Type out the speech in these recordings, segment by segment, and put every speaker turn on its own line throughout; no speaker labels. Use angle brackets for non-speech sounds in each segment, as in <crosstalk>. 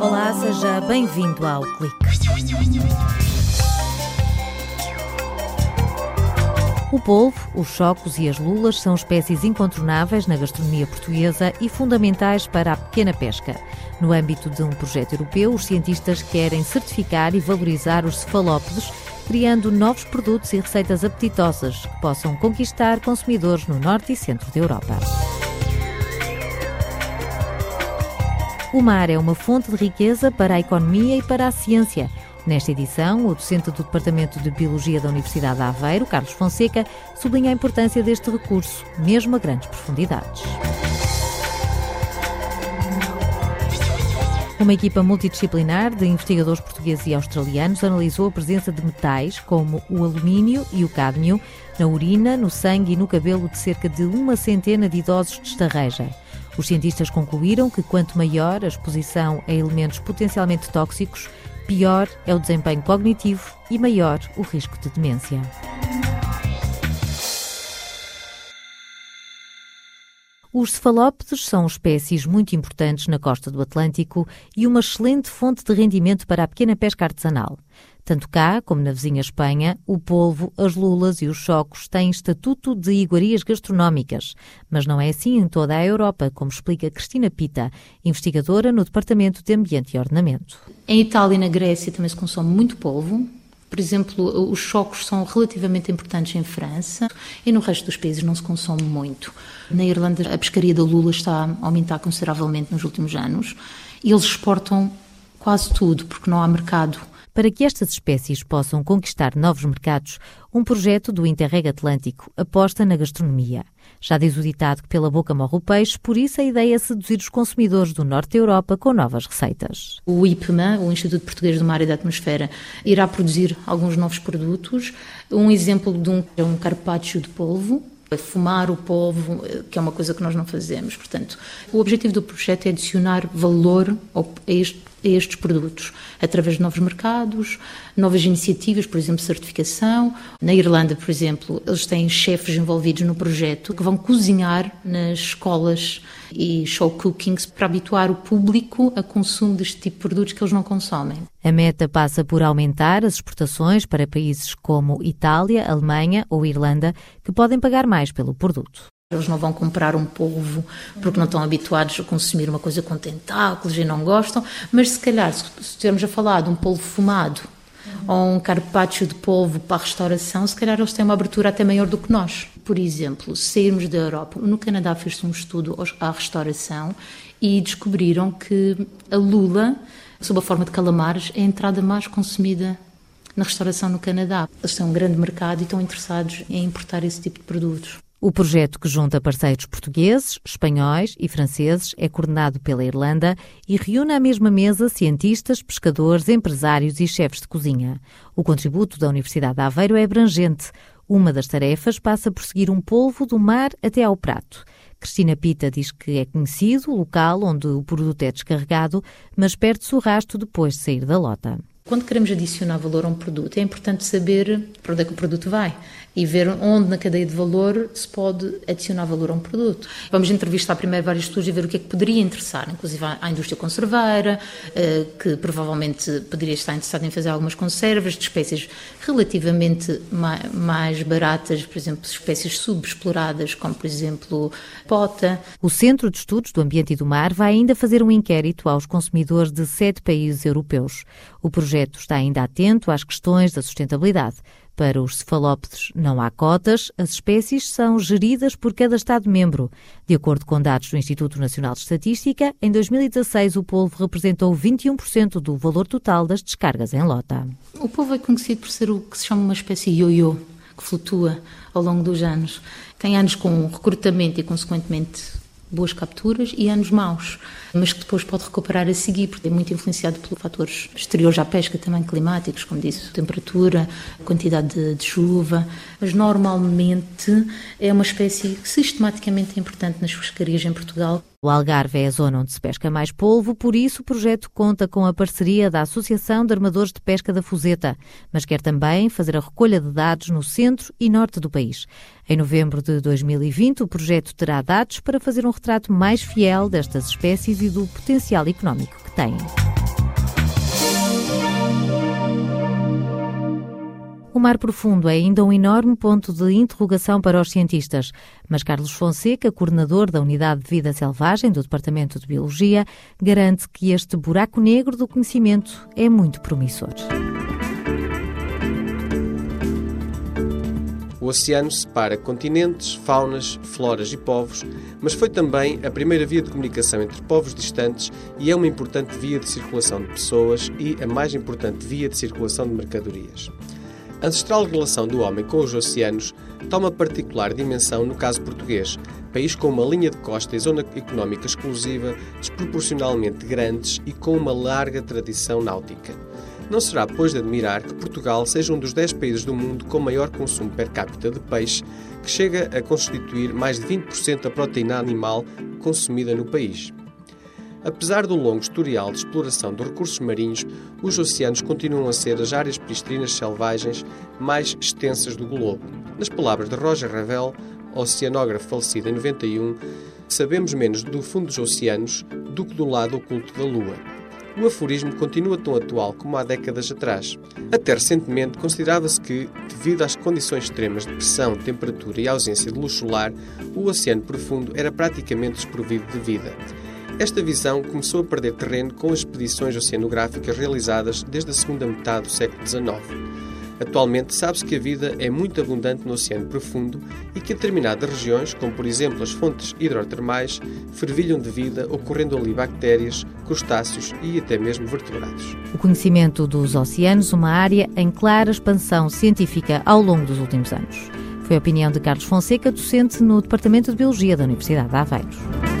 Olá, seja bem-vindo ao Clique. O polvo, os chocos e as lulas são espécies incontornáveis na gastronomia portuguesa e fundamentais para a pequena pesca. No âmbito de um projeto europeu, os cientistas querem certificar e valorizar os cefalópodes, criando novos produtos e receitas apetitosas que possam conquistar consumidores no norte e centro da Europa. O mar é uma fonte de riqueza para a economia e para a ciência. Nesta edição, o docente do Departamento de Biologia da Universidade de Aveiro, Carlos Fonseca, sublinha a importância deste recurso, mesmo a grandes profundidades. Uma equipa multidisciplinar de investigadores portugueses e australianos analisou a presença de metais como o alumínio e o cádmio na urina, no sangue e no cabelo de cerca de uma centena de idosos de Estarreja. Os cientistas concluíram que quanto maior a exposição a elementos potencialmente tóxicos, pior é o desempenho cognitivo e maior o risco de demência. Os cefalópodes são espécies muito importantes na costa do Atlântico e uma excelente fonte de rendimento para a pequena pesca artesanal. Tanto cá como na vizinha Espanha, o polvo, as lulas e os chocos têm estatuto de iguarias gastronómicas, mas não é assim em toda a Europa, como explica Cristina Pita, investigadora no Departamento de Ambiente e Ordenamento.
Em Itália e na Grécia também se consome muito polvo, por exemplo, os chocos são relativamente importantes em França e no resto dos países não se consome muito. Na Irlanda, a pescaria da lula está a aumentar consideravelmente nos últimos anos e eles exportam quase tudo porque não há mercado.
Para que estas espécies possam conquistar novos mercados, um projeto do Interreg Atlântico aposta na gastronomia. Já diz o ditado que pela boca morre o peixe, por isso a ideia é seduzir os consumidores do norte da Europa com novas receitas.
O IPMA, o Instituto Português do Mar e da Atmosfera, irá produzir alguns novos produtos. Um exemplo de um é um carpaccio de polvo, fumar o polvo, que é uma coisa que nós não fazemos. Portanto, o objetivo do projeto é adicionar valor a este a estes produtos, através de novos mercados, novas iniciativas, por exemplo, certificação. Na Irlanda, por exemplo, eles têm chefes envolvidos no projeto que vão cozinhar nas escolas e show cookings para habituar o público a consumo deste tipo de produtos que eles não consomem.
A meta passa por aumentar as exportações para países como Itália, Alemanha ou Irlanda, que podem pagar mais pelo produto.
Eles não vão comprar um polvo porque não estão habituados a consumir uma coisa com tentáculos e não gostam, mas se calhar, se estivermos a falar de um polvo fumado ou um carpaccio de polvo para a restauração, se calhar eles têm uma abertura até maior do que nós. Por exemplo, sairmos da Europa, no Canadá fez-se um estudo à restauração e descobriram que a lula, sob a forma de calamares, é a entrada mais consumida na restauração no Canadá. Eles têm um grande mercado e estão interessados em importar esse tipo de produtos.
O projeto que junta parceiros portugueses, espanhóis e franceses é coordenado pela Irlanda e reúne à mesma mesa cientistas, pescadores, empresários e chefes de cozinha. O contributo da Universidade de Aveiro é abrangente. Uma das tarefas passa por seguir um polvo do mar até ao prato. Cristina Pita diz que é conhecido o local onde o produto é descarregado, mas perde-se o rasto depois de sair da lota.
Quando queremos adicionar valor a um produto, é importante saber para onde é que o produto vai e ver onde na cadeia de valor se pode adicionar valor a um produto. Vamos entrevistar primeiro vários estudos e ver o que é que poderia interessar, inclusive à indústria conserveira, eh, que provavelmente poderia estar interessada em fazer algumas conservas de espécies relativamente mais baratas, por exemplo, espécies subexploradas, como por exemplo pota.
O Centro de Estudos do Ambiente e do Mar vai ainda fazer um inquérito aos consumidores de sete países europeus. O projeto está ainda atento às questões da sustentabilidade. Para os cefalópodes não há cotas, as espécies são geridas por cada Estado-membro. De acordo com dados do Instituto Nacional de Estatística, em 2016 o polvo representou 21% do valor total das descargas em lota.
O polvo é conhecido por ser o que se chama uma espécie ioiô, que flutua ao longo dos anos. Tem anos com recrutamento e, consequentemente, boas capturas e anos maus, mas que depois pode recuperar a seguir, porque é muito influenciado por fatores exteriores à pesca, também climáticos, como disse, temperatura, quantidade de, de chuva, mas normalmente é uma espécie sistematicamente importante nas pescarias em Portugal.
O Algarve é a zona onde se pesca mais polvo, por isso o projeto conta com a parceria da Associação de Armadores de Pesca da Fuseta, mas quer também fazer a recolha de dados no centro e norte do país. Em novembro de 2020, o projeto terá dados para fazer um retrato mais fiel destas espécies e do potencial económico que têm. O mar profundo é ainda um enorme ponto de interrogação para os cientistas, mas Carlos Fonseca, coordenador da Unidade de Vida Selvagem do Departamento de Biologia, garante que este buraco negro do conhecimento é muito promissor.
O oceano separa continentes, faunas, floras e povos, mas foi também a primeira via de comunicação entre povos distantes e é uma importante via de circulação de pessoas e a mais importante via de circulação de mercadorias. A ancestral relação do homem com os oceanos toma particular dimensão no caso português, país com uma linha de costa e zona económica exclusiva desproporcionalmente grandes e com uma larga tradição náutica. Não será, pois, de admirar que Portugal seja um dos 10 países do mundo com maior consumo per capita de peixe, que chega a constituir mais de 20% da proteína animal consumida no país. Apesar do longo historial de exploração dos recursos marinhos, os oceanos continuam a ser as áreas pristrinas selvagens mais extensas do globo. Nas palavras de Roger Ravel, oceanógrafo falecido em 91, sabemos menos do fundo dos oceanos do que do lado oculto da Lua. O aforismo continua tão atual como há décadas atrás. Até recentemente considerava-se que, devido às condições extremas de pressão, temperatura e ausência de luz solar, o oceano profundo era praticamente desprovido de vida. Esta visão começou a perder terreno com as expedições oceanográficas realizadas desde a segunda metade do século XIX. Atualmente sabe-se que a vida é muito abundante no oceano profundo e que determinadas regiões, como por exemplo as fontes hidrotermais, fervilham de vida, ocorrendo ali bactérias, crustáceos e até mesmo vertebrados.
O conhecimento dos oceanos, uma área em clara expansão científica ao longo dos últimos anos. Foi a opinião de Carlos Fonseca, docente no Departamento de Biologia da Universidade de Aveiro.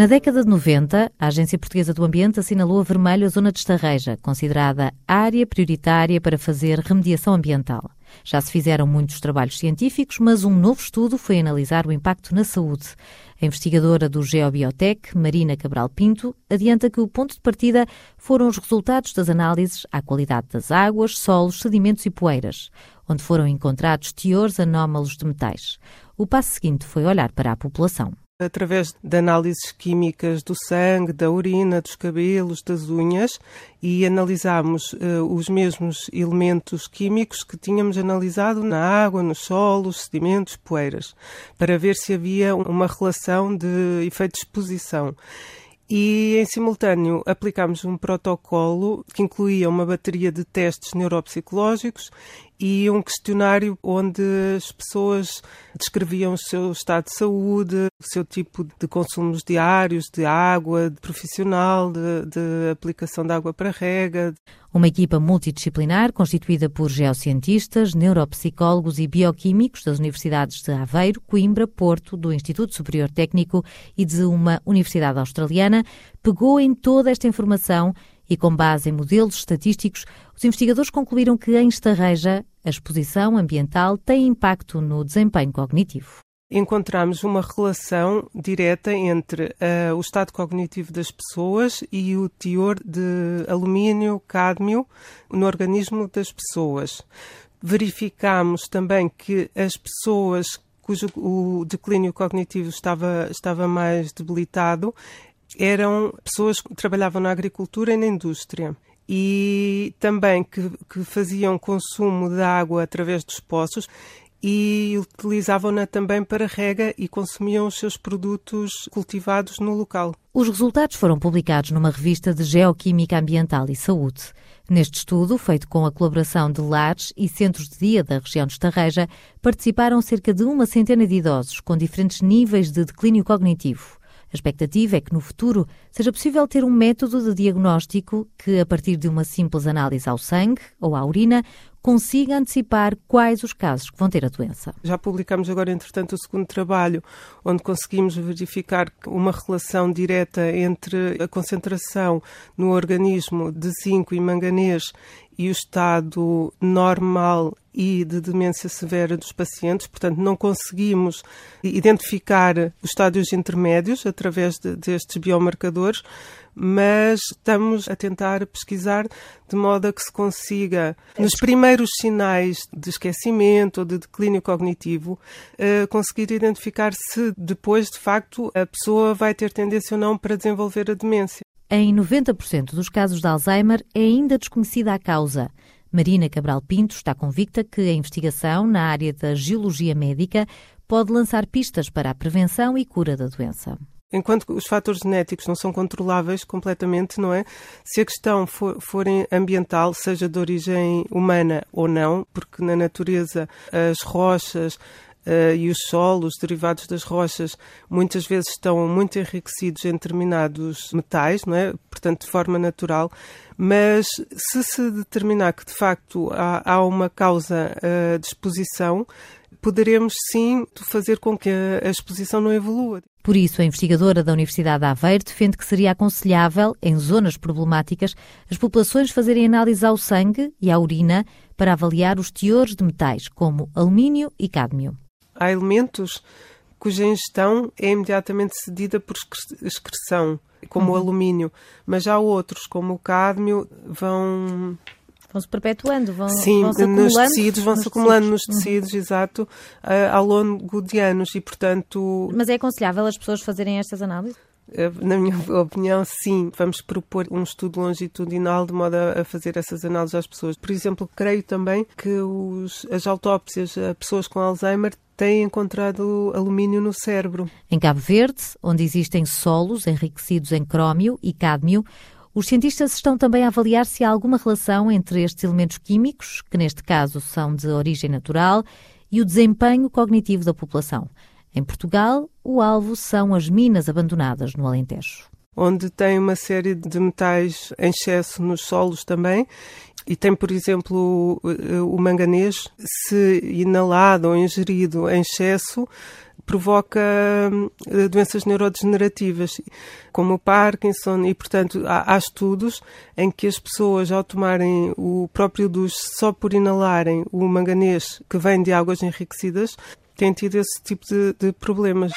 Na década de 90, a Agência Portuguesa do Ambiente assinalou a vermelho a zona de Estarreja, considerada área prioritária para fazer remediação ambiental. Já se fizeram muitos trabalhos científicos, mas um novo estudo foi analisar o impacto na saúde. A investigadora do Geobiotec, Marina Cabral Pinto, adianta que o ponto de partida foram os resultados das análises à qualidade das águas, solos, sedimentos e poeiras, onde foram encontrados teores anómalos de metais. O passo seguinte foi olhar para a população
através de análises químicas do sangue, da urina, dos cabelos, das unhas e analisámos uh, os mesmos elementos químicos que tínhamos analisado na água, nos solos, sedimentos, poeiras, para ver se havia uma relação de efeito de exposição. E, em simultâneo, aplicámos um protocolo que incluía uma bateria de testes neuropsicológicos e um questionário onde as pessoas descreviam o seu estado de saúde, o seu tipo de consumos diários, de água, de profissional, de, de aplicação de água para rega.
Uma equipa multidisciplinar constituída por geocientistas, neuropsicólogos e bioquímicos das universidades de Aveiro, Coimbra, Porto, do Instituto Superior Técnico e de uma universidade australiana, pegou em toda esta informação e, com base em modelos estatísticos, os investigadores concluíram que em Estarreja a exposição ambiental tem impacto no desempenho cognitivo
encontramos uma relação direta entre uh, o estado cognitivo das pessoas e o teor de alumínio, cádmio no organismo das pessoas. Verificamos também que as pessoas cujo o declínio cognitivo estava, estava mais debilitado eram pessoas que trabalhavam na agricultura e na indústria e também que, que faziam consumo de água através dos poços e utilizavam-na também para rega e consumiam os seus produtos cultivados no local.
Os resultados foram publicados numa revista de Geoquímica Ambiental e Saúde. Neste estudo, feito com a colaboração de lares e centros de dia da região de Estarreja, participaram cerca de uma centena de idosos com diferentes níveis de declínio cognitivo. A expectativa é que no futuro seja possível ter um método de diagnóstico que, a partir de uma simples análise ao sangue ou à urina, consiga antecipar quais os casos que vão ter a doença.
Já publicamos agora, entretanto, o segundo trabalho, onde conseguimos verificar uma relação direta entre a concentração no organismo de zinco e manganês e o estado normal e de demência severa dos pacientes, portanto, não conseguimos identificar os estádios intermédios através de, destes biomarcadores, mas estamos a tentar pesquisar de modo a que se consiga, nos primeiros sinais de esquecimento ou de declínio cognitivo, uh, conseguir identificar se depois, de facto, a pessoa vai ter tendência ou não para desenvolver a demência.
Em 90% dos casos de Alzheimer é ainda desconhecida a causa. Marina Cabral Pinto está convicta que a investigação na área da geologia médica pode lançar pistas para a prevenção e cura da doença.
Enquanto os fatores genéticos não são controláveis completamente, não é? Se a questão for, for ambiental, seja de origem humana ou não, porque na natureza as rochas, Uh, e os solos derivados das rochas muitas vezes estão muito enriquecidos em determinados metais, não é? portanto, de forma natural. Mas se se determinar que de facto há, há uma causa uh, de exposição, poderemos sim fazer com que a, a exposição não evolua.
Por isso, a investigadora da Universidade de Aveiro defende que seria aconselhável, em zonas problemáticas, as populações fazerem análise ao sangue e à urina para avaliar os teores de metais, como alumínio e cádmio
há elementos cuja ingestão é imediatamente cedida por excreção, como uhum. o alumínio, mas há outros, como o cádmio, vão
vão se perpetuando, vão,
Sim,
vão -se
nos tecidos, vão se acumulando tecidos. nos tecidos, uhum. exato, ao longo de anos e, portanto...
Mas é aconselhável as pessoas fazerem estas análises?
Eh, na minha <laughs> opinião, sim. Vamos propor um estudo longitudinal de modo a fazer essas análises às pessoas. Por exemplo, creio também que os, as autópsias a pessoas com Alzheimer têm encontrado alumínio no cérebro.
Em Cabo Verde, onde existem solos enriquecidos em crómio e cádmio, os cientistas estão também a avaliar se há alguma relação entre estes elementos químicos, que neste caso são de origem natural, e o desempenho cognitivo da população. Em Portugal, o alvo são as minas abandonadas no Alentejo.
Onde tem uma série de metais em excesso nos solos também e tem, por exemplo, o manganês, se inalado ou ingerido em excesso, provoca eh, doenças neurodegenerativas, como o Parkinson, e, portanto, há, estudos em que as pessoas, ao tomarem o próprio duche só por inalarem o manganês que vem de águas enriquecidas, têm tido esse tipo de, de problemas.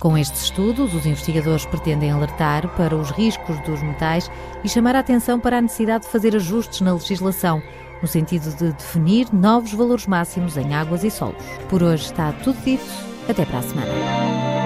Com estes estudos, os investigadores pretendem alertar para os riscos dos metais e chamar a atenção para a necessidade de fazer ajustes na legislação, no sentido de definir novos valores máximos em águas e solos. Por hoje está tudo dito. Até para a semana.